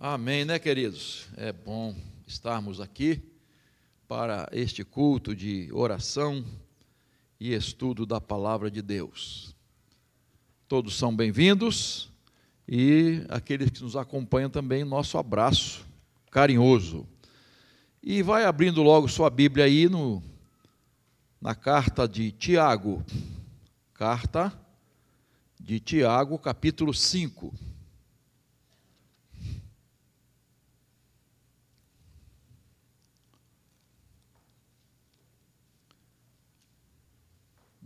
Amém, né, queridos? É bom estarmos aqui para este culto de oração e estudo da palavra de Deus. Todos são bem-vindos e aqueles que nos acompanham também, nosso abraço carinhoso. E vai abrindo logo sua Bíblia aí no, na carta de Tiago, carta de Tiago, capítulo 5.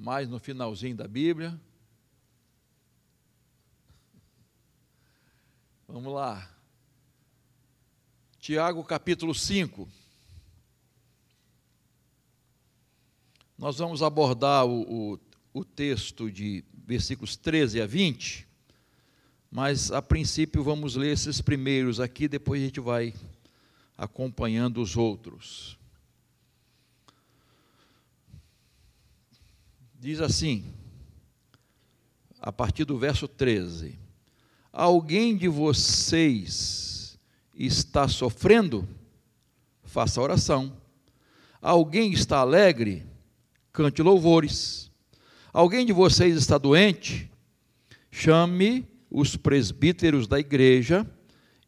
Mais no finalzinho da Bíblia. Vamos lá. Tiago capítulo 5. Nós vamos abordar o, o, o, texto de versículos 13 a 20, mas a princípio vamos ler esses primeiros aqui, depois a gente vai acompanhando os outros. Diz assim, a partir do verso 13: Alguém de vocês está sofrendo? Faça oração. Alguém está alegre? Cante louvores. Alguém de vocês está doente? Chame os presbíteros da igreja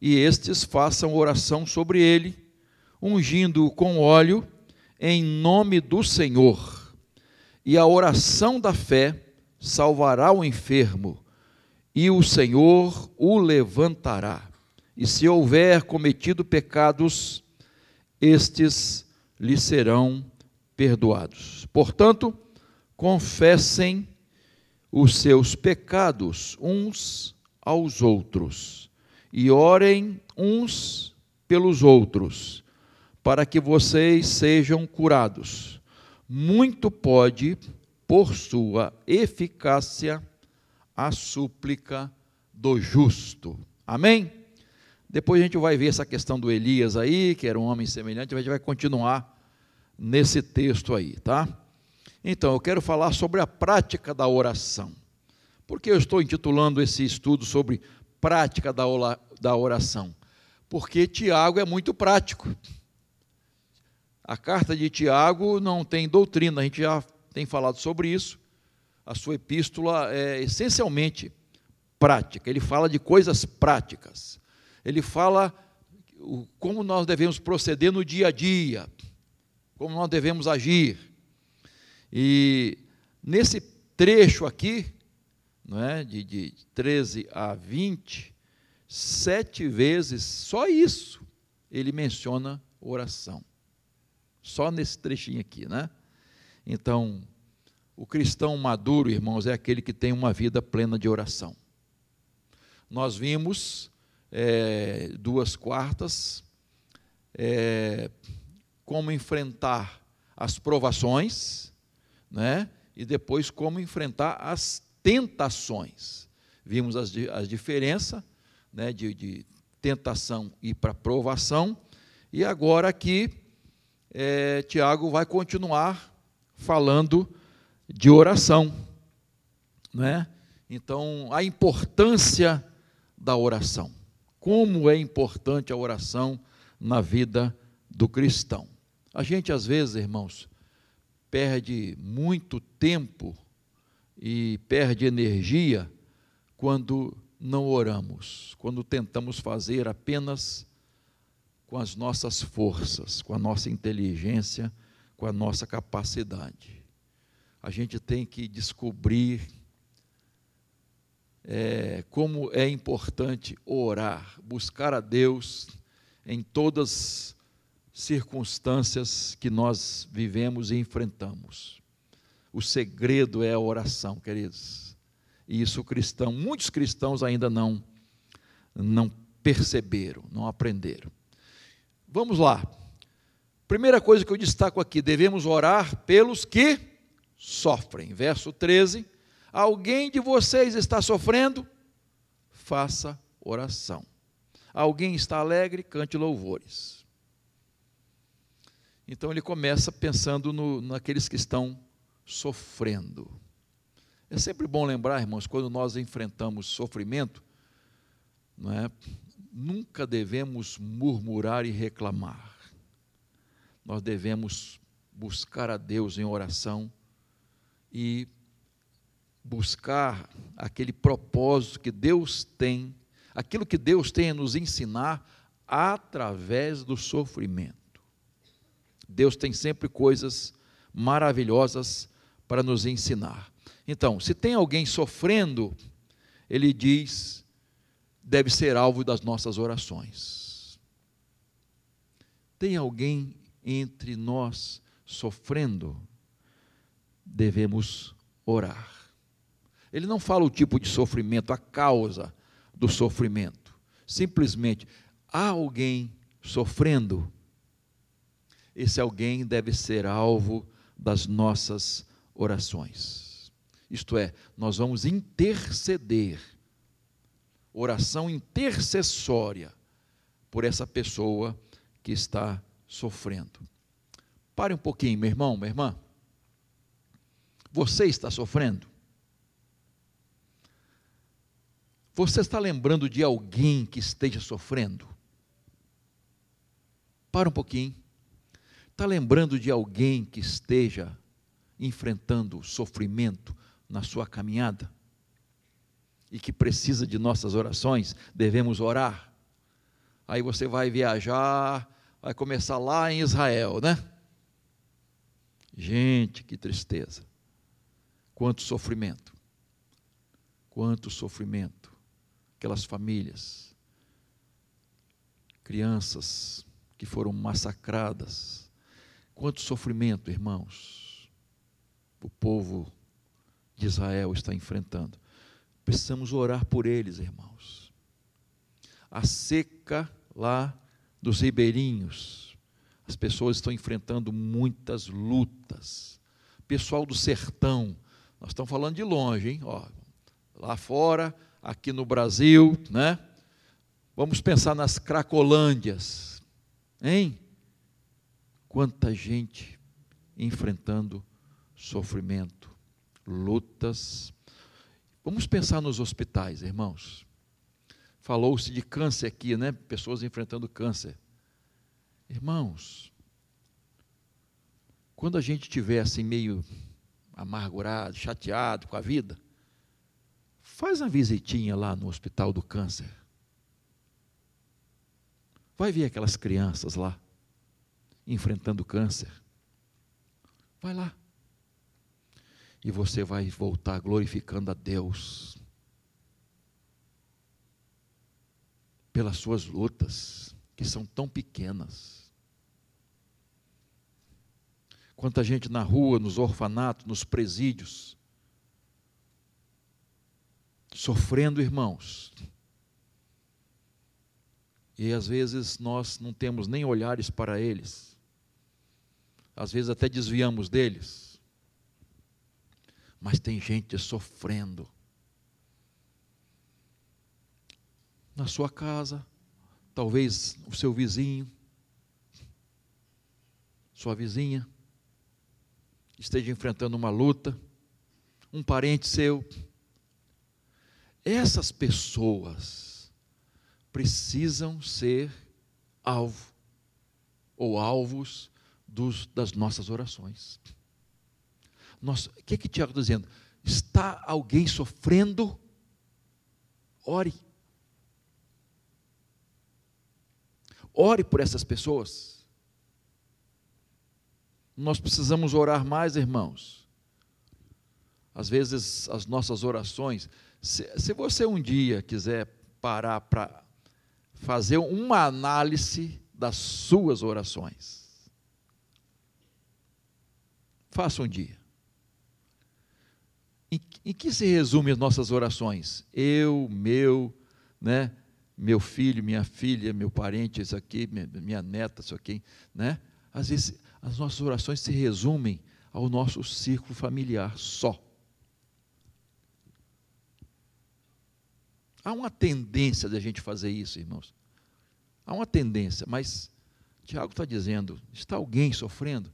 e estes façam oração sobre ele, ungindo-o com óleo em nome do Senhor e a oração da fé salvará o enfermo, e o Senhor o levantará. E se houver cometido pecados, estes lhe serão perdoados. Portanto, confessem os seus pecados uns aos outros e orem uns pelos outros, para que vocês sejam curados muito pode, por sua eficácia, a súplica do justo. Amém? Depois a gente vai ver essa questão do Elias aí, que era um homem semelhante, a gente vai continuar nesse texto aí, tá? Então, eu quero falar sobre a prática da oração. Por que eu estou intitulando esse estudo sobre prática da oração? Porque Tiago é muito prático. A carta de Tiago não tem doutrina, a gente já tem falado sobre isso. A sua epístola é essencialmente prática, ele fala de coisas práticas. Ele fala como nós devemos proceder no dia a dia, como nós devemos agir. E nesse trecho aqui, não é, de, de 13 a 20, sete vezes, só isso, ele menciona oração. Só nesse trechinho aqui, né? Então, o cristão maduro, irmãos, é aquele que tem uma vida plena de oração. Nós vimos é, duas quartas é, como enfrentar as provações, né? E depois como enfrentar as tentações. Vimos as, as diferenças né, de, de tentação e para provação. E agora aqui é, Tiago vai continuar falando de oração, né? Então, a importância da oração. Como é importante a oração na vida do cristão. A gente, às vezes, irmãos, perde muito tempo e perde energia quando não oramos, quando tentamos fazer apenas com as nossas forças, com a nossa inteligência, com a nossa capacidade. A gente tem que descobrir é, como é importante orar, buscar a Deus em todas as circunstâncias que nós vivemos e enfrentamos. O segredo é a oração, queridos. E isso cristão, muitos cristãos ainda não não perceberam, não aprenderam. Vamos lá. Primeira coisa que eu destaco aqui: devemos orar pelos que sofrem. Verso 13: Alguém de vocês está sofrendo? Faça oração. Alguém está alegre? Cante louvores. Então ele começa pensando no, naqueles que estão sofrendo. É sempre bom lembrar, irmãos, quando nós enfrentamos sofrimento, não é? Nunca devemos murmurar e reclamar. Nós devemos buscar a Deus em oração e buscar aquele propósito que Deus tem, aquilo que Deus tem a nos ensinar através do sofrimento. Deus tem sempre coisas maravilhosas para nos ensinar. Então, se tem alguém sofrendo, ele diz, deve ser alvo das nossas orações. Tem alguém entre nós sofrendo, devemos orar. Ele não fala o tipo de sofrimento, a causa do sofrimento. Simplesmente, há alguém sofrendo, esse alguém deve ser alvo das nossas orações. Isto é, nós vamos interceder, oração intercessória, por essa pessoa que está sofrendo. Pare um pouquinho, meu irmão, minha irmã. Você está sofrendo? Você está lembrando de alguém que esteja sofrendo? Para um pouquinho. Está lembrando de alguém que esteja enfrentando sofrimento na sua caminhada? E que precisa de nossas orações? Devemos orar. Aí você vai viajar, vai começar lá em Israel, né? Gente, que tristeza. Quanto sofrimento. Quanto sofrimento. Aquelas famílias, crianças que foram massacradas. Quanto sofrimento, irmãos. O povo de Israel está enfrentando. Precisamos orar por eles, irmãos. A seca lá dos ribeirinhos, as pessoas estão enfrentando muitas lutas. Pessoal do sertão, nós estamos falando de longe, hein? Ó, lá fora, aqui no Brasil, né? Vamos pensar nas Cracolândias, hein? Quanta gente enfrentando sofrimento, lutas. Vamos pensar nos hospitais, irmãos. Falou-se de câncer aqui, né? Pessoas enfrentando câncer. Irmãos, quando a gente estiver assim meio amargurado, chateado com a vida, faz uma visitinha lá no Hospital do Câncer. Vai ver aquelas crianças lá, enfrentando câncer. Vai lá. E você vai voltar glorificando a Deus pelas suas lutas que são tão pequenas. Quanta gente na rua, nos orfanatos, nos presídios, sofrendo, irmãos. E às vezes nós não temos nem olhares para eles, às vezes até desviamos deles, mas tem gente sofrendo. Na sua casa, talvez o seu vizinho, sua vizinha, esteja enfrentando uma luta, um parente seu. Essas pessoas precisam ser alvo ou alvos dos, das nossas orações. O que, que Tiago está dizendo? Está alguém sofrendo? Ore. Ore por essas pessoas. Nós precisamos orar mais, irmãos. Às vezes, as nossas orações, se, se você um dia quiser parar para fazer uma análise das suas orações, faça um dia. Em, em que se resume as nossas orações? Eu, meu, né? meu filho, minha filha, meu parente, isso aqui, minha, minha neta, isso aqui, né? Às vezes as nossas orações se resumem ao nosso círculo familiar só. Há uma tendência da gente fazer isso, irmãos. Há uma tendência, mas Tiago está dizendo: está alguém sofrendo?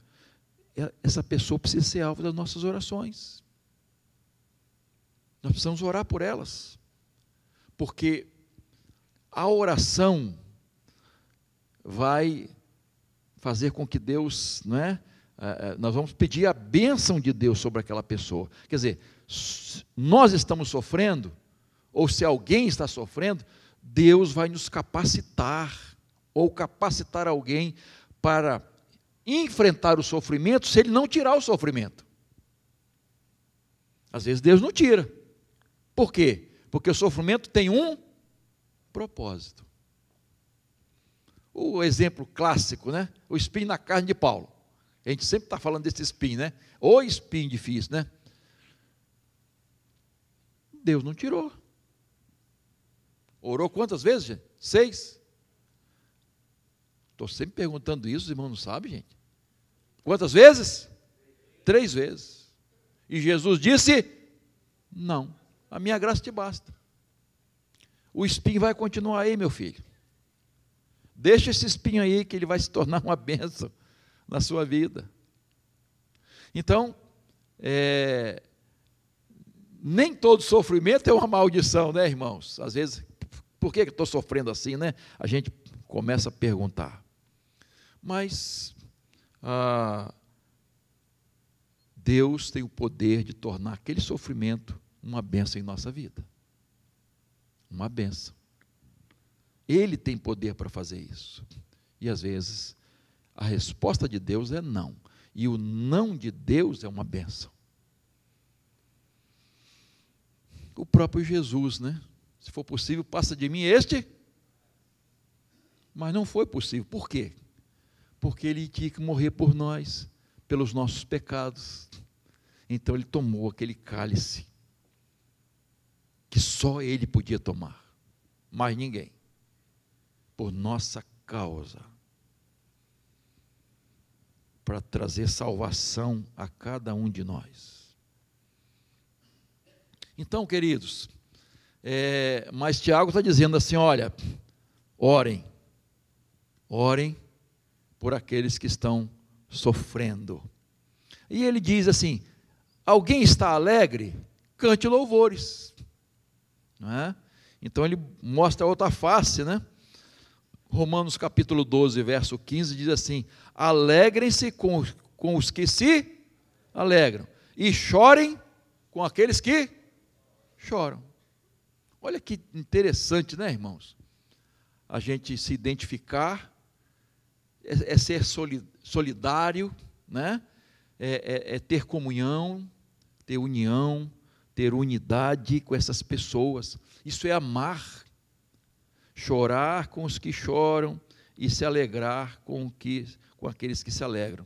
Essa pessoa precisa ser alvo das nossas orações. Nós precisamos orar por elas. Porque A oração vai fazer com que Deus, não é? Nós vamos pedir a bênção de Deus sobre aquela pessoa. Quer dizer, nós estamos sofrendo, ou se alguém está sofrendo, Deus vai nos capacitar, ou capacitar alguém para enfrentar o sofrimento se ele não tirar o sofrimento. Às vezes Deus não tira. Por quê? Porque o sofrimento tem um propósito. O exemplo clássico, né? O espinho na carne de Paulo. A gente sempre está falando desse espinho, né? O espinho difícil, né? Deus não tirou. Orou quantas vezes, gente? Seis. Estou sempre perguntando isso, os irmãos não sabem, gente. Quantas vezes? Três vezes. E Jesus disse: Não, a minha graça te basta. O espinho vai continuar aí, meu filho. Deixa esse espinho aí, que ele vai se tornar uma bênção na sua vida. Então, é, nem todo sofrimento é uma maldição, né, irmãos? Às vezes, por que estou sofrendo assim, né? A gente começa a perguntar. Mas ah, Deus tem o poder de tornar aquele sofrimento uma benção em nossa vida. Uma benção. Ele tem poder para fazer isso. E às vezes a resposta de Deus é não. E o não de Deus é uma benção. O próprio Jesus, né? Se for possível, passa de mim este. Mas não foi possível. Por quê? Porque ele tinha que morrer por nós, pelos nossos pecados. Então ele tomou aquele cálice que só ele podia tomar, mais ninguém, por nossa causa, para trazer salvação a cada um de nós. Então, queridos, é, mas Tiago está dizendo assim: olha, orem, orem por aqueles que estão sofrendo. E ele diz assim: alguém está alegre? Cante louvores. É? Então ele mostra outra face, né? Romanos capítulo 12, verso 15 diz assim: Alegrem-se com, com os que se alegram, e chorem com aqueles que choram. Olha que interessante, né, irmãos? A gente se identificar, é, é ser solidário, né? É, é, é ter comunhão, ter união, ter unidade com essas pessoas. Isso é amar. Chorar com os que choram e se alegrar com, que, com aqueles que se alegram.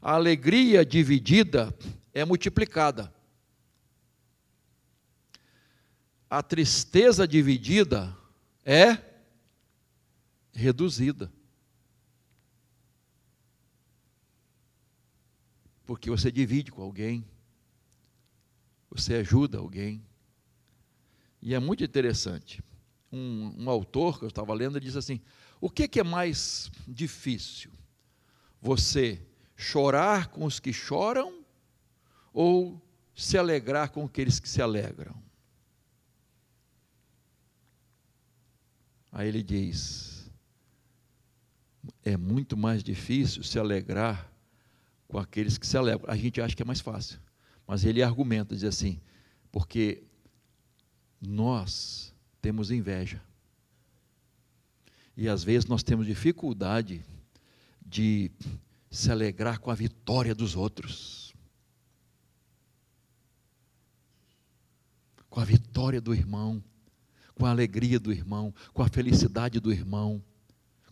A alegria dividida é multiplicada. a tristeza dividida é reduzida. Porque você divide com alguém, você ajuda alguém. E é muito interessante. Um, um autor que eu estava lendo diz assim: o que, que é mais difícil? Você chorar com os que choram ou se alegrar com aqueles que se alegram? Aí ele diz: é muito mais difícil se alegrar com aqueles que se alegram. A gente acha que é mais fácil, mas ele argumenta, diz assim: porque nós temos inveja. E às vezes nós temos dificuldade de se alegrar com a vitória dos outros. Com a vitória do irmão com a alegria do irmão, com a felicidade do irmão,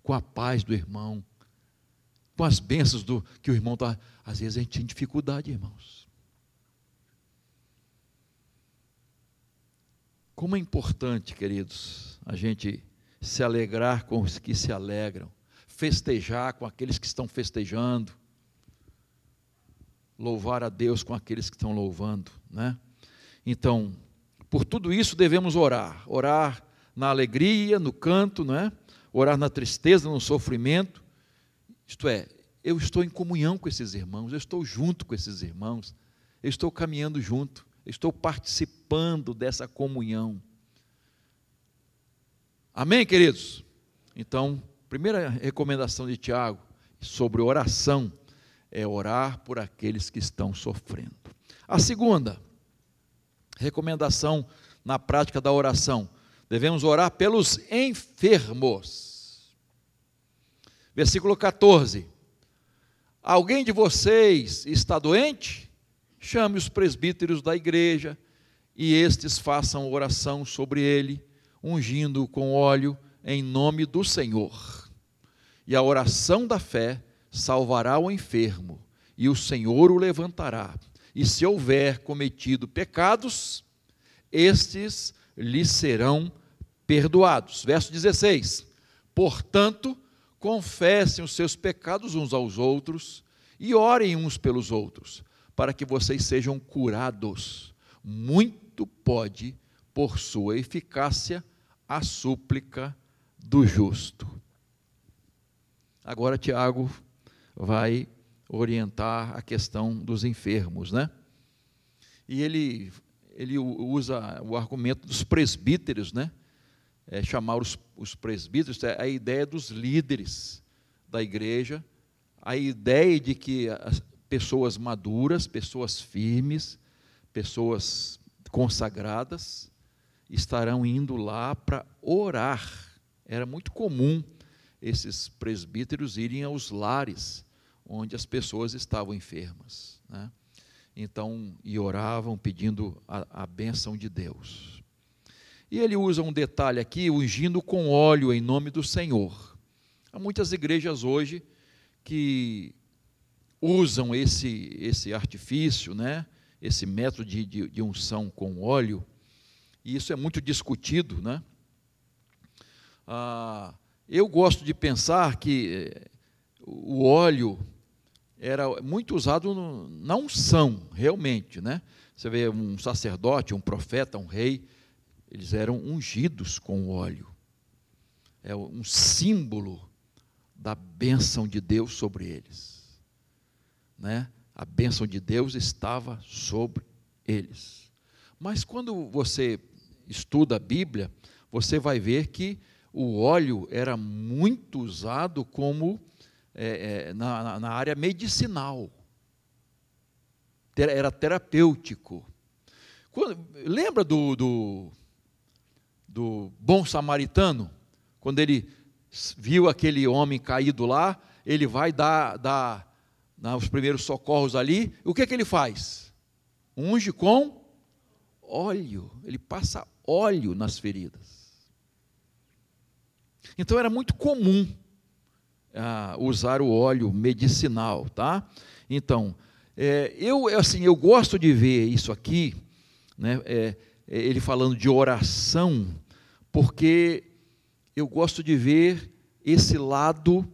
com a paz do irmão, com as bênçãos do que o irmão está. Às vezes a gente tem dificuldade, irmãos. Como é importante, queridos, a gente se alegrar com os que se alegram, festejar com aqueles que estão festejando, louvar a Deus com aqueles que estão louvando, né? Então, por tudo isso devemos orar. Orar na alegria, no canto, não é? Orar na tristeza, no sofrimento. Isto é, eu estou em comunhão com esses irmãos, eu estou junto com esses irmãos, eu estou caminhando junto, estou participando dessa comunhão. Amém, queridos? Então, primeira recomendação de Tiago sobre oração é orar por aqueles que estão sofrendo. A segunda recomendação na prática da oração, devemos orar pelos enfermos. Versículo 14. Alguém de vocês está doente? Chame os presbíteros da igreja e estes façam oração sobre ele, ungindo com óleo em nome do Senhor. E a oração da fé salvará o enfermo, e o Senhor o levantará. E se houver cometido pecados, estes lhe serão perdoados. Verso 16: Portanto, confessem os seus pecados uns aos outros e orem uns pelos outros, para que vocês sejam curados. Muito pode, por sua eficácia, a súplica do justo. Agora, Tiago vai orientar a questão dos enfermos, né? E ele, ele usa o argumento dos presbíteros, né? É, chamar os, os presbíteros, é a ideia dos líderes da igreja, a ideia de que pessoas maduras, pessoas firmes, pessoas consagradas, estarão indo lá para orar. Era muito comum esses presbíteros irem aos lares onde as pessoas estavam enfermas. Né? Então, e oravam pedindo a, a bênção de Deus. E ele usa um detalhe aqui, ungindo com óleo em nome do Senhor. Há muitas igrejas hoje que usam esse, esse artifício, né? esse método de, de, de unção com óleo, e isso é muito discutido. Né? Ah, eu gosto de pensar que eh, o óleo era muito usado no, na unção, realmente. Né? Você vê um sacerdote, um profeta, um rei, eles eram ungidos com óleo. É um símbolo da bênção de Deus sobre eles. Né? A bênção de Deus estava sobre eles. Mas quando você estuda a Bíblia, você vai ver que o óleo era muito usado como é, é, na, na, área medicinal. Era terapêutico. Quando, lembra do, do, do bom samaritano? Quando ele viu aquele homem caído lá, ele vai dar, dar, dar os primeiros socorros ali. O que, que ele faz? Unge com óleo. Ele passa óleo nas feridas. Então era muito comum ah, usar o óleo medicinal, tá? Então, é, eu assim eu gosto de ver isso aqui, né? É, é, ele falando de oração, porque eu gosto de ver esse lado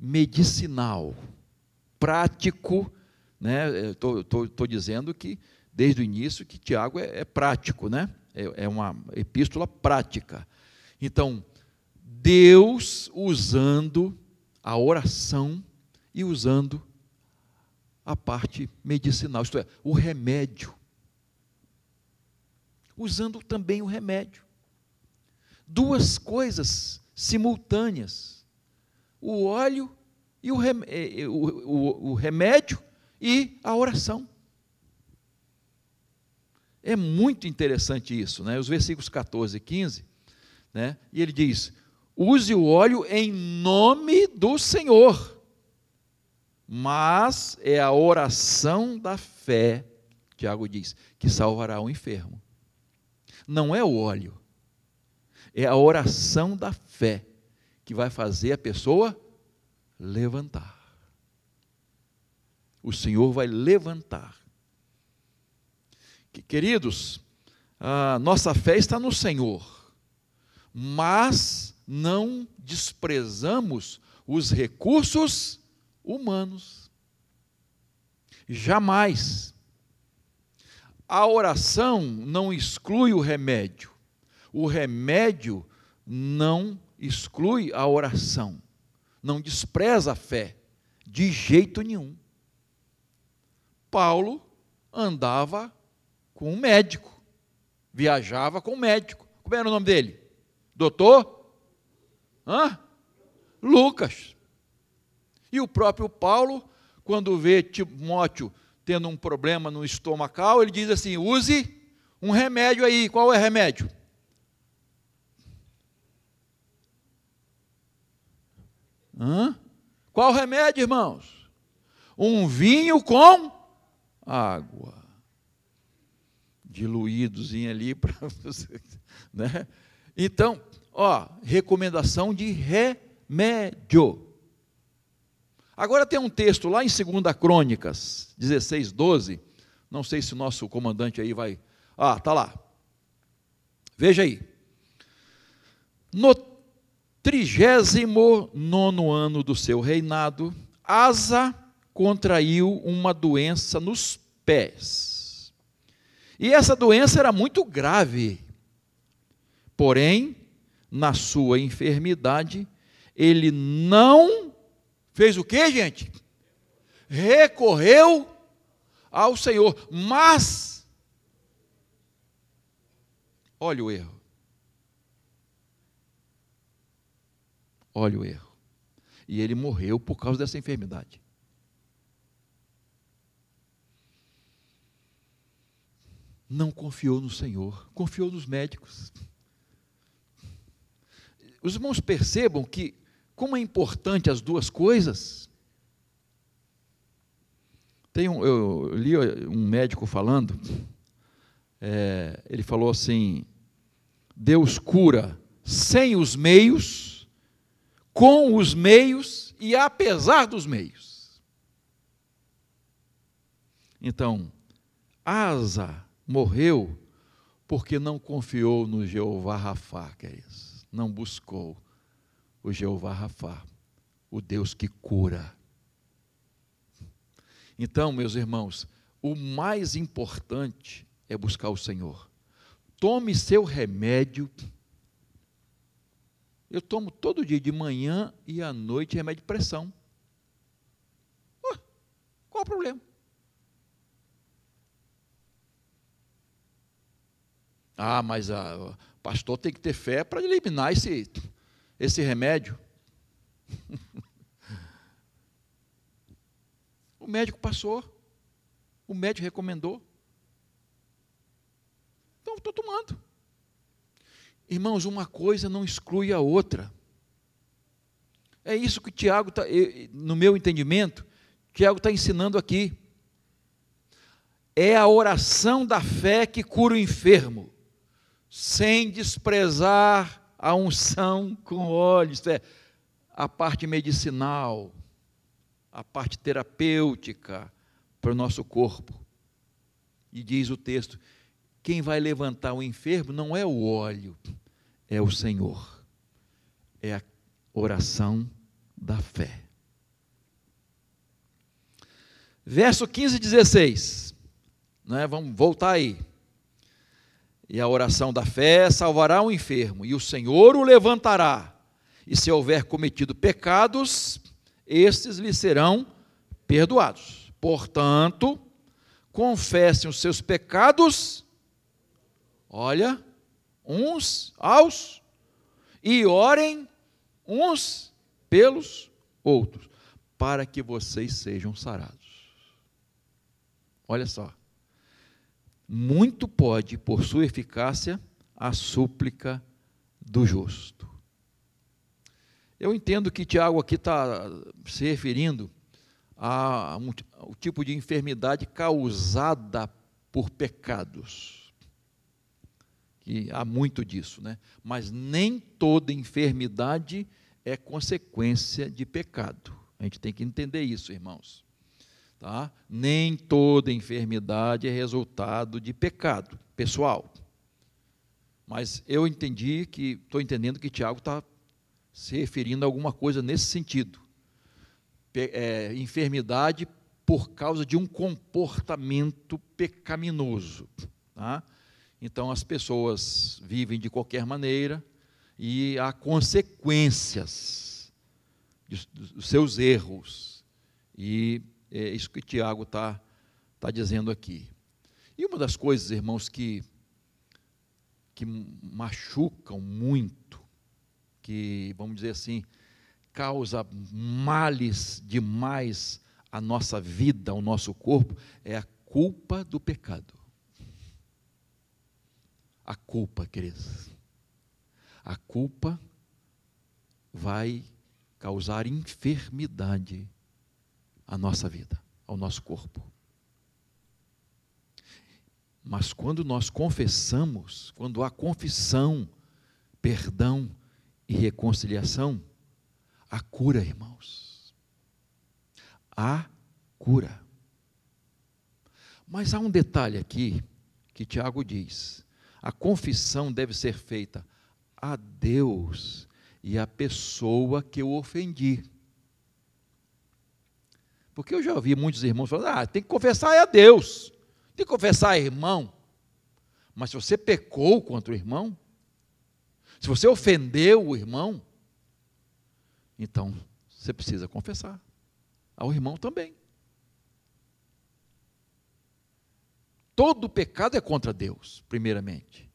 medicinal, prático, né? Estou dizendo que desde o início que Tiago é, é prático, né? É, é uma epístola prática. Então, Deus usando a oração e usando a parte medicinal, isto é, o remédio. Usando também o remédio. Duas coisas simultâneas: o óleo e o, eh, eh, o, o, o remédio e a oração. É muito interessante isso, né? Os versículos 14 e 15, né? E ele diz: use o óleo em nome do Senhor. Mas é a oração da fé, Tiago diz, que salvará o enfermo. Não é o óleo, é a oração da fé que vai fazer a pessoa levantar. O Senhor vai levantar. Queridos, a nossa fé está no Senhor, mas não desprezamos os recursos humanos. Jamais. A oração não exclui o remédio. O remédio não exclui a oração. Não despreza a fé, de jeito nenhum. Paulo andava com um médico, viajava com um médico. Como era o nome dele? Doutor Hã? Lucas. E o próprio Paulo, quando vê Timóteo tendo um problema no estomacal, ele diz assim: use um remédio aí. Qual é o remédio? Hã? Qual o remédio, irmãos? Um vinho com água. Diluídozinho ali para você. Né? Então, ó, recomendação de remédio. Agora tem um texto lá em 2 Crônicas 16, 12. Não sei se o nosso comandante aí vai. Ah, tá lá. Veja aí. No trigésimo nono ano do seu reinado, Asa contraiu uma doença nos pés. E essa doença era muito grave. Porém, na sua enfermidade, ele não fez o que, gente? Recorreu ao Senhor, mas olha o erro. Olha o erro. E ele morreu por causa dessa enfermidade. Não confiou no Senhor, confiou nos médicos. Os irmãos percebam que como é importante as duas coisas. Tem um, eu li um médico falando, é, ele falou assim: Deus cura sem os meios, com os meios e apesar dos meios. Então, Asa morreu porque não confiou no Jeová Rafá, que é não buscou o Jeová Rafá, o Deus que cura. Então, meus irmãos, o mais importante é buscar o Senhor. Tome seu remédio. Eu tomo todo dia, de manhã e à noite, remédio de pressão. Uh, qual o problema? Ah, mas a, pastor tem que ter fé para eliminar esse, esse remédio. o médico passou, o médico recomendou. Então, estou tomando. Irmãos, uma coisa não exclui a outra. É isso que Tiago está, no meu entendimento, Tiago está ensinando aqui. É a oração da fé que cura o enfermo sem desprezar a unção com óleo, isto é, a parte medicinal, a parte terapêutica para o nosso corpo. E diz o texto: quem vai levantar o enfermo não é o óleo, é o Senhor, é a oração da fé. Verso 15 e 16, né? vamos voltar aí. E a oração da fé salvará o enfermo, e o Senhor o levantará. E se houver cometido pecados, estes lhe serão perdoados. Portanto, confessem os seus pecados, olha, uns aos, e orem uns pelos outros, para que vocês sejam sarados. Olha só muito pode, por sua eficácia, a súplica do justo. Eu entendo que Tiago aqui está se referindo a um, ao tipo de enfermidade causada por pecados. Que há muito disso, né? Mas nem toda enfermidade é consequência de pecado. A gente tem que entender isso, irmãos. Tá? Nem toda enfermidade é resultado de pecado pessoal. Mas eu entendi que, estou entendendo que Tiago está se referindo a alguma coisa nesse sentido. É, enfermidade por causa de um comportamento pecaminoso. Tá? Então as pessoas vivem de qualquer maneira e há consequências dos seus erros. E é isso que Tiago está tá dizendo aqui. E uma das coisas, irmãos, que, que machucam muito que, vamos dizer assim, causa males demais à nossa vida, ao nosso corpo, é a culpa do pecado. A culpa, queridos. A culpa vai causar enfermidade à nossa vida, ao nosso corpo. Mas quando nós confessamos, quando há confissão, perdão e reconciliação, há cura, irmãos. Há cura. Mas há um detalhe aqui que Tiago diz: a confissão deve ser feita a Deus e à pessoa que eu ofendi. Porque eu já ouvi muitos irmãos falando: ah, tem que confessar a Deus, tem que confessar a irmão. Mas se você pecou contra o irmão, se você ofendeu o irmão, então você precisa confessar ao irmão também. Todo pecado é contra Deus, primeiramente.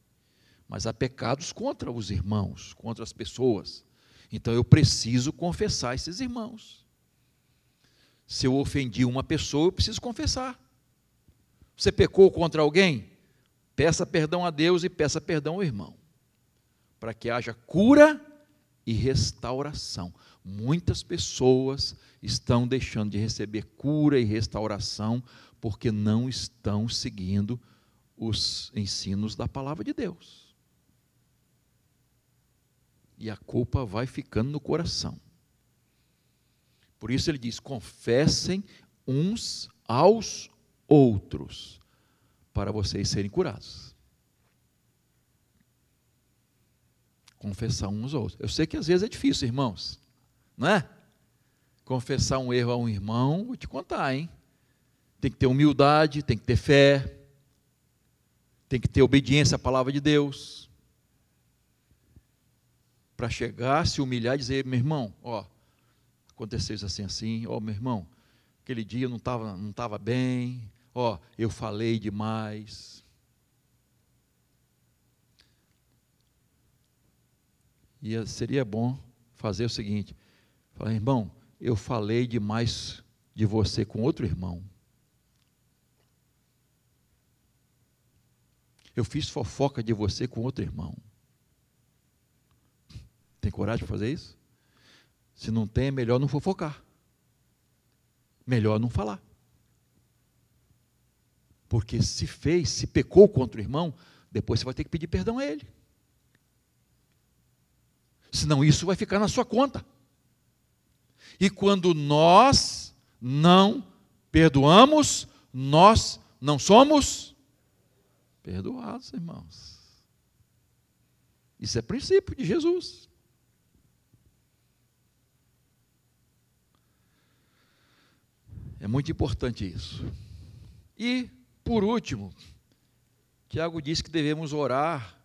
Mas há pecados contra os irmãos, contra as pessoas. Então eu preciso confessar esses irmãos. Se eu ofendi uma pessoa, eu preciso confessar. Você pecou contra alguém? Peça perdão a Deus e peça perdão ao irmão, para que haja cura e restauração. Muitas pessoas estão deixando de receber cura e restauração porque não estão seguindo os ensinos da palavra de Deus. E a culpa vai ficando no coração. Por isso ele diz: confessem uns aos outros, para vocês serem curados. Confessar uns aos outros. Eu sei que às vezes é difícil, irmãos, não é? Confessar um erro a um irmão, vou te contar, hein? tem que ter humildade, tem que ter fé, tem que ter obediência à palavra de Deus. Para chegar, se humilhar e dizer, meu irmão, ó, aconteceu isso assim, assim, ó, meu irmão, aquele dia eu não estava não tava bem, ó, eu falei demais. E seria bom fazer o seguinte: falar, irmão, eu falei demais de você com outro irmão. Eu fiz fofoca de você com outro irmão. Tem coragem para fazer isso? Se não tem, é melhor não fofocar. Melhor não falar. Porque se fez, se pecou contra o irmão, depois você vai ter que pedir perdão a ele. Senão isso vai ficar na sua conta. E quando nós não perdoamos, nós não somos perdoados, irmãos. Isso é princípio de Jesus. É muito importante isso. E, por último, Tiago diz que devemos orar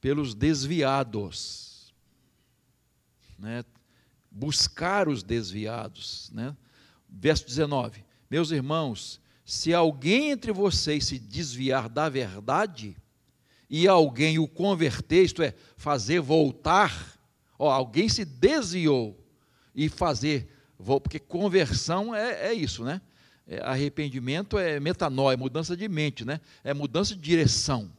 pelos desviados, né? Buscar os desviados. Né? Verso 19: Meus irmãos, se alguém entre vocês se desviar da verdade e alguém o converter, isto é, fazer voltar, ó, alguém se desviou e fazer, porque conversão é, é isso, né? É, arrependimento é é mudança de mente, né? É mudança de direção,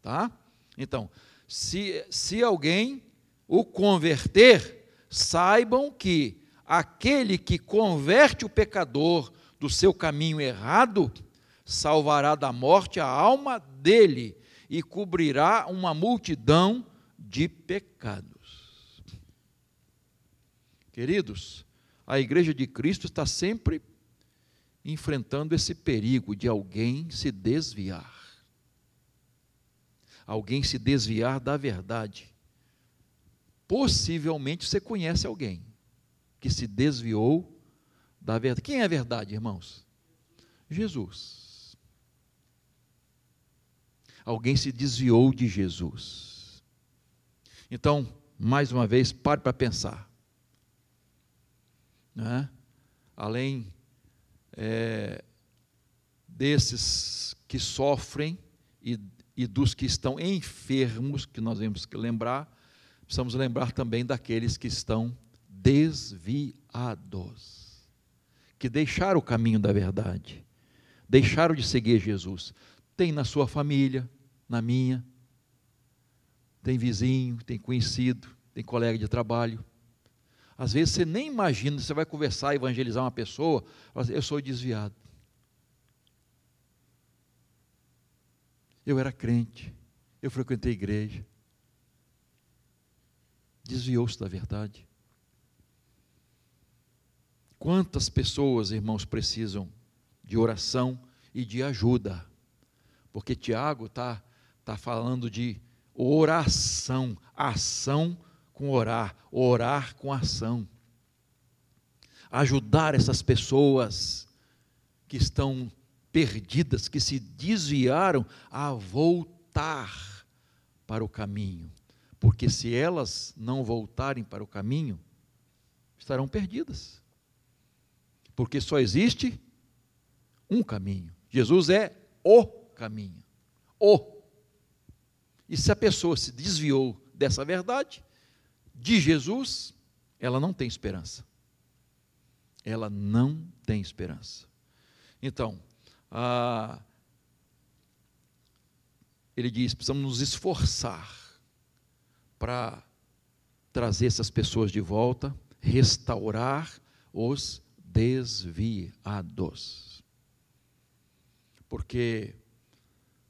tá? Então, se, se alguém o converter, saibam que aquele que converte o pecador do seu caminho errado, salvará da morte a alma dele e cobrirá uma multidão de pecados. Queridos, a igreja de Cristo está sempre enfrentando esse perigo de alguém se desviar. Alguém se desviar da verdade. Possivelmente você conhece alguém que se desviou da verdade. Quem é a verdade, irmãos? Jesus. Alguém se desviou de Jesus. Então, mais uma vez, pare para pensar. Né? Além é, desses que sofrem e, e dos que estão enfermos, que nós temos que lembrar, precisamos lembrar também daqueles que estão desviados, que deixaram o caminho da verdade, deixaram de seguir Jesus. Tem na sua família, na minha, tem vizinho, tem conhecido, tem colega de trabalho. Às vezes você nem imagina, você vai conversar, evangelizar uma pessoa, assim, eu sou desviado. Eu era crente, eu frequentei igreja. Desviou-se da verdade. Quantas pessoas, irmãos, precisam de oração e de ajuda? Porque Tiago está tá falando de oração, ação com orar, orar com ação. Ajudar essas pessoas que estão perdidas, que se desviaram, a voltar para o caminho. Porque se elas não voltarem para o caminho, estarão perdidas porque só existe um caminho. Jesus é o caminho. O. E se a pessoa se desviou dessa verdade, de Jesus, ela não tem esperança. Ela não tem esperança. Então, ele diz: precisamos nos esforçar para trazer essas pessoas de volta, restaurar os desviados. Porque,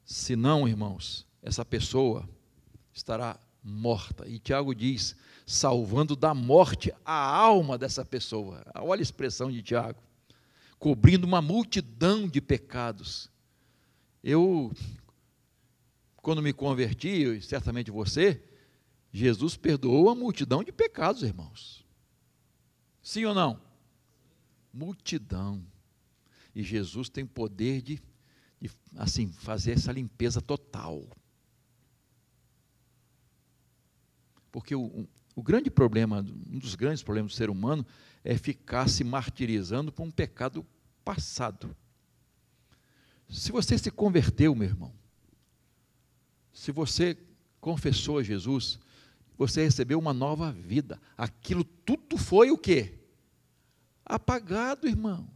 senão, irmãos, essa pessoa estará morta. E Tiago diz: salvando da morte a alma dessa pessoa. Olha a expressão de Tiago. Cobrindo uma multidão de pecados. Eu, quando me converti, e certamente você, Jesus perdoou a multidão de pecados, irmãos. Sim ou não? multidão. E Jesus tem poder de, de assim, fazer essa limpeza total. Porque o, o grande problema, um dos grandes problemas do ser humano é ficar se martirizando por um pecado passado. Se você se converteu, meu irmão, se você confessou a Jesus, você recebeu uma nova vida. Aquilo tudo foi o quê? apagado, irmãos.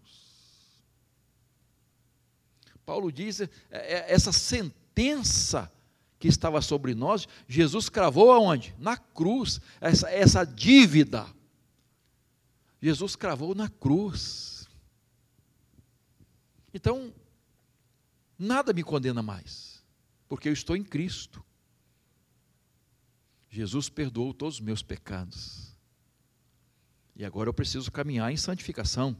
Paulo diz: é, é, essa sentença que estava sobre nós, Jesus cravou aonde? Na cruz, essa, essa dívida. Jesus cravou na cruz. Então, nada me condena mais, porque eu estou em Cristo. Jesus perdoou todos os meus pecados. E agora eu preciso caminhar em santificação.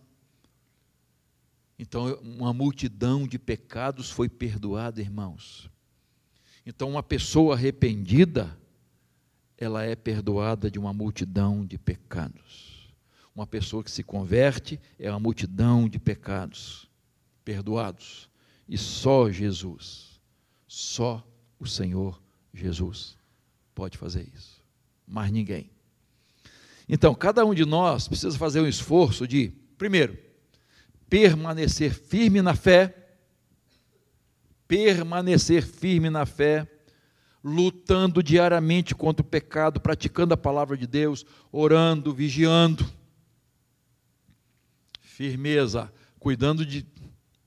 Então, uma multidão de pecados foi perdoada, irmãos. Então, uma pessoa arrependida, ela é perdoada de uma multidão de pecados. Uma pessoa que se converte é uma multidão de pecados perdoados. E só Jesus, só o Senhor Jesus pode fazer isso. Mais ninguém. Então, cada um de nós precisa fazer um esforço de, primeiro, permanecer firme na fé, permanecer firme na fé, lutando diariamente contra o pecado, praticando a palavra de Deus, orando, vigiando. Firmeza, cuidando de,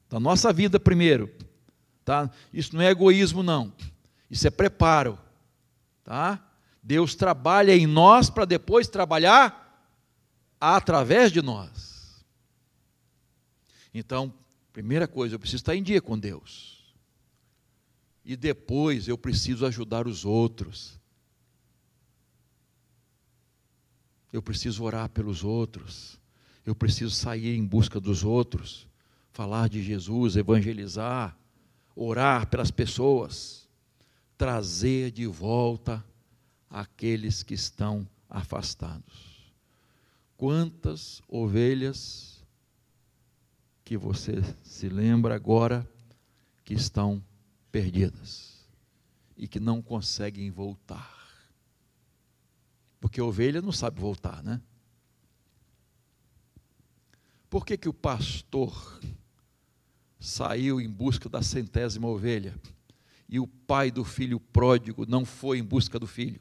da nossa vida primeiro, tá? Isso não é egoísmo não. Isso é preparo, tá? Deus trabalha em nós para depois trabalhar através de nós. Então, primeira coisa, eu preciso estar em dia com Deus. E depois eu preciso ajudar os outros. Eu preciso orar pelos outros. Eu preciso sair em busca dos outros, falar de Jesus, evangelizar, orar pelas pessoas, trazer de volta aqueles que estão afastados. Quantas ovelhas que você se lembra agora que estão perdidas e que não conseguem voltar? Porque a ovelha não sabe voltar, né? Por que, que o pastor saiu em busca da centésima ovelha e o pai do filho pródigo não foi em busca do filho.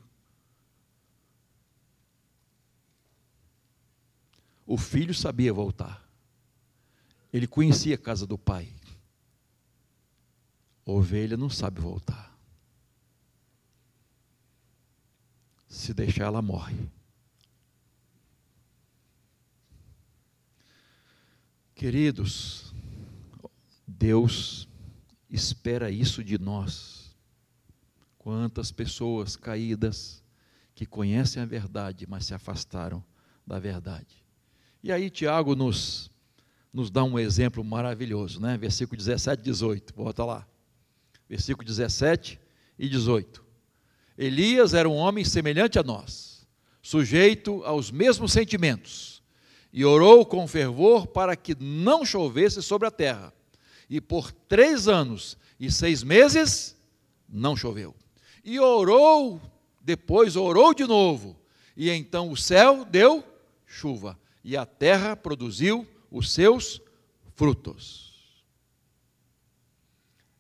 O filho sabia voltar. Ele conhecia a casa do pai. A ovelha não sabe voltar. Se deixar, ela morre. Queridos, Deus espera isso de nós. Quantas pessoas caídas que conhecem a verdade, mas se afastaram da verdade. E aí Tiago nos, nos dá um exemplo maravilhoso, né? Versículo 17 e 18, volta lá. Versículo 17 e 18. Elias era um homem semelhante a nós, sujeito aos mesmos sentimentos, e orou com fervor para que não chovesse sobre a terra. E por três anos e seis meses não choveu. E orou, depois orou de novo, e então o céu deu chuva, e a terra produziu os seus frutos.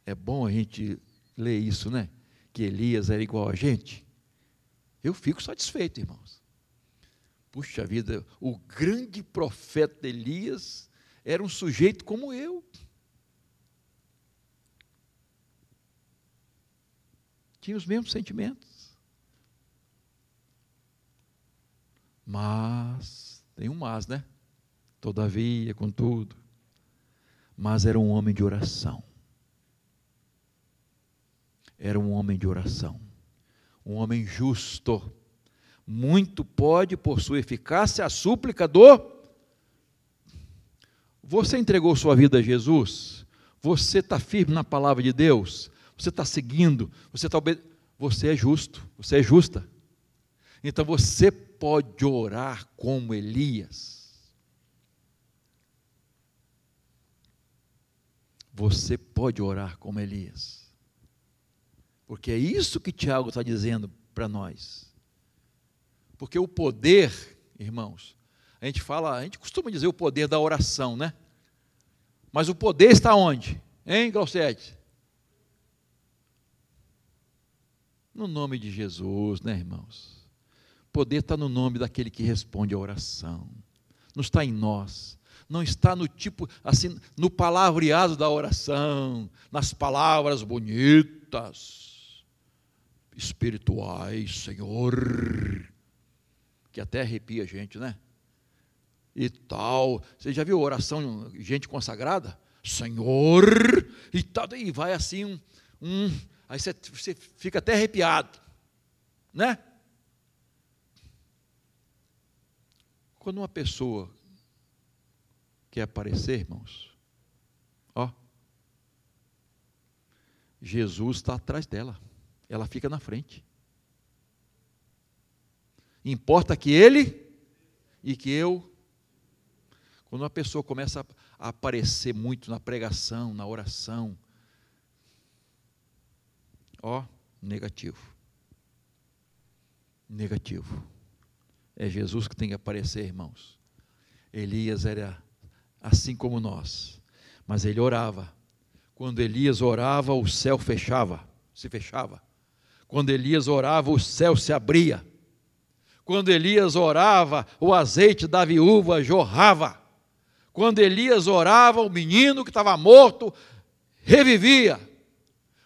É bom a gente ler isso, né? Que Elias era igual a gente. Eu fico satisfeito, irmãos. Puxa vida, o grande profeta Elias era um sujeito como eu. Tinha os mesmos sentimentos. Mas, tem um mas, né? Todavia, contudo. Mas era um homem de oração. Era um homem de oração. Um homem justo. Muito pode, por sua eficácia, a súplica do. Você entregou sua vida a Jesus? Você está firme na palavra de Deus? Você está seguindo? Você está obedecendo? Você é justo, você é justa. Então você pode orar como Elias. Você pode orar como Elias. Porque é isso que Tiago está dizendo para nós. Porque o poder, irmãos, a gente fala, a gente costuma dizer o poder da oração, né? Mas o poder está onde? Hein, Glaucete? No nome de Jesus, né, irmãos? Poder está no nome daquele que responde à oração. Não está em nós. Não está no tipo, assim, no palavreado da oração, nas palavras bonitas, espirituais, Senhor, que até arrepia a gente, né? E tal. Você já viu oração, gente consagrada? Senhor, e tal, e vai assim um, um Aí você, você fica até arrepiado, né? Quando uma pessoa quer aparecer, irmãos, ó, Jesus está atrás dela, ela fica na frente. Importa que ele e que eu. Quando uma pessoa começa a aparecer muito na pregação, na oração, Ó, negativo. Negativo. É Jesus que tem que aparecer, irmãos. Elias era assim como nós, mas ele orava. Quando Elias orava, o céu fechava, se fechava. Quando Elias orava, o céu se abria. Quando Elias orava, o azeite da viúva jorrava. Quando Elias orava, o menino que estava morto revivia.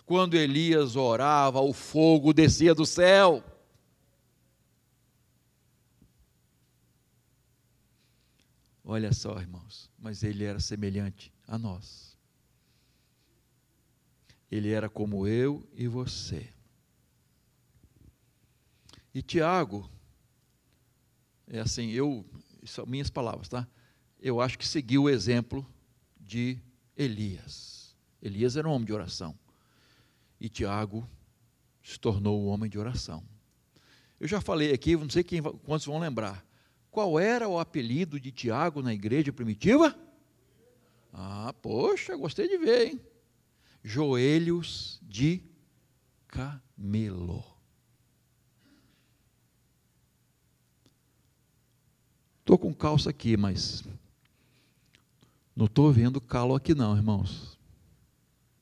Quando Elias orava, o fogo descia do céu. Olha só, irmãos, mas ele era semelhante a nós. Ele era como eu e você. E Tiago, é assim, eu, são minhas palavras, tá? Eu acho que seguiu o exemplo de Elias. Elias era um homem de oração e Tiago se tornou um homem de oração. Eu já falei aqui, não sei quem, quantos vão lembrar. Qual era o apelido de Tiago na igreja primitiva? Ah, poxa, gostei de ver, hein? Joelhos de camelo. Estou com calça aqui, mas não estou vendo calo aqui não, irmãos.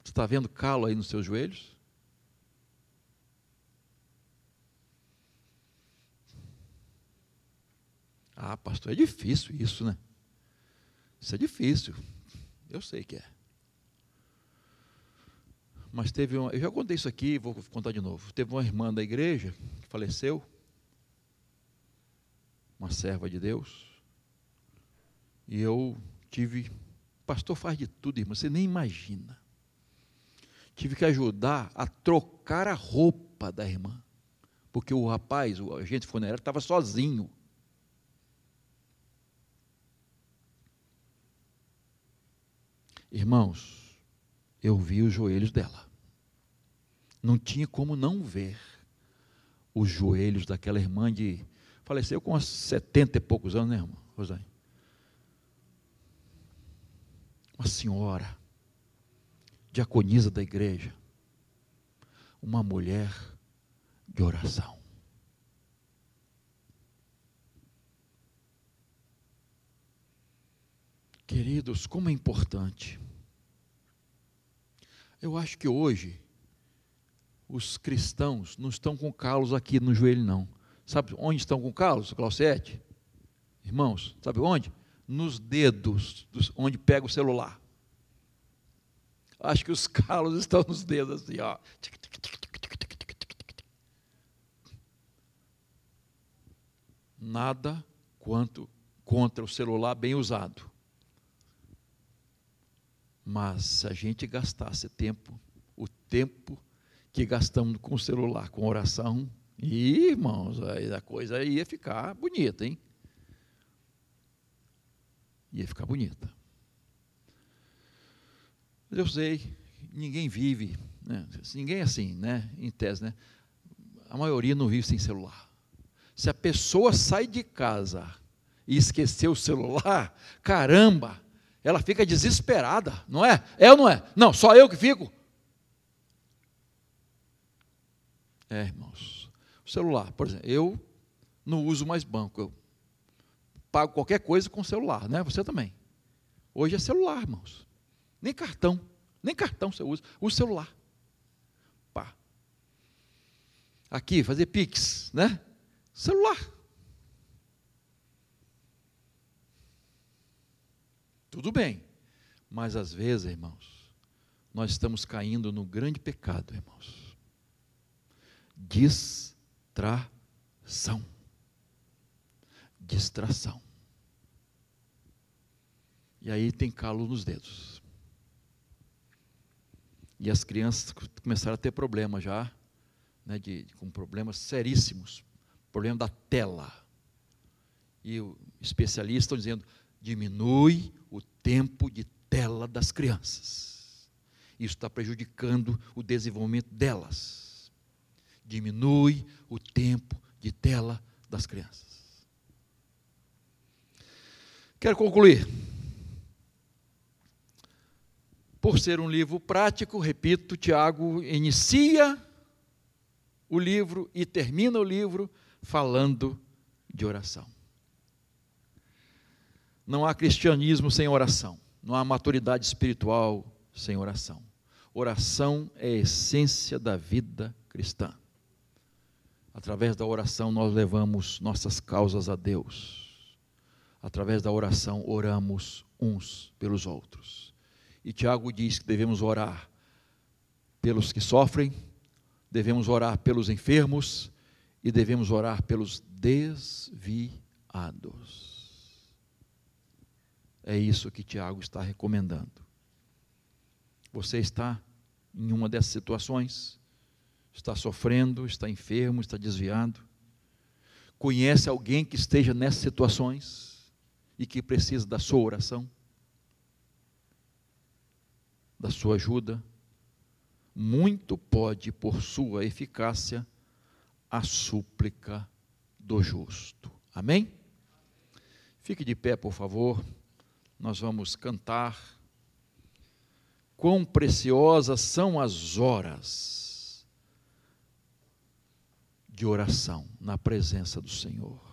Você está vendo calo aí nos seus joelhos? Ah, pastor, é difícil isso, né? Isso é difícil. Eu sei que é. Mas teve uma, eu já contei isso aqui, vou contar de novo. Teve uma irmã da igreja que faleceu, uma serva de Deus, e eu tive, pastor faz de tudo, irmão, você nem imagina. Tive que ajudar a trocar a roupa da irmã, porque o rapaz, o agente funerário, estava sozinho. Irmãos, eu vi os joelhos dela. Não tinha como não ver os joelhos daquela irmã de. Faleceu com uns 70 e poucos anos, né, irmã Rosane? Uma senhora, diaconisa da igreja, uma mulher de oração. Queridos, como é importante. Eu acho que hoje os cristãos não estão com calos aqui no joelho, não. Sabe onde estão com calos, Clausete? Irmãos, sabe onde? Nos dedos, onde pega o celular. Acho que os calos estão nos dedos, assim, ó. Nada quanto contra o celular bem usado. Mas se a gente gastasse tempo, o tempo que gastamos com o celular, com oração, e, irmãos, aí a coisa ia ficar bonita, hein? Ia ficar bonita. Mas eu sei, ninguém vive, né? ninguém é assim, né? Em tese, né? A maioria não vive sem celular. Se a pessoa sai de casa e esqueceu o celular, caramba, ela fica desesperada, não é? É ou não é? Não, só eu que fico. É, irmãos. O celular, por exemplo, eu não uso mais banco. Eu pago qualquer coisa com celular, né? Você também. Hoje é celular, irmãos. Nem cartão. Nem cartão você usa. O celular. Pá. Aqui, fazer Pix, né? Celular. Tudo bem. Mas às vezes, irmãos, nós estamos caindo no grande pecado, irmãos. Distração. Distração. E aí tem calo nos dedos. E as crianças começaram a ter problemas já, né, de, com problemas seríssimos. Problema da tela. E o especialista dizendo, diminui o tempo de tela das crianças. Isso está prejudicando o desenvolvimento delas. Diminui o tempo de tela das crianças. Quero concluir. Por ser um livro prático, repito, Tiago inicia o livro e termina o livro falando de oração. Não há cristianismo sem oração. Não há maturidade espiritual sem oração. Oração é a essência da vida cristã. Através da oração nós levamos nossas causas a Deus. Através da oração oramos uns pelos outros. E Tiago diz que devemos orar pelos que sofrem, devemos orar pelos enfermos e devemos orar pelos desviados. É isso que Tiago está recomendando. Você está em uma dessas situações, está sofrendo, está enfermo, está desviado, conhece alguém que esteja nessas situações e que precisa da sua oração, da sua ajuda, muito pode, por sua eficácia, a súplica do justo. Amém? Fique de pé, por favor nós vamos cantar. Quão preciosas são as horas de oração na presença do Senhor.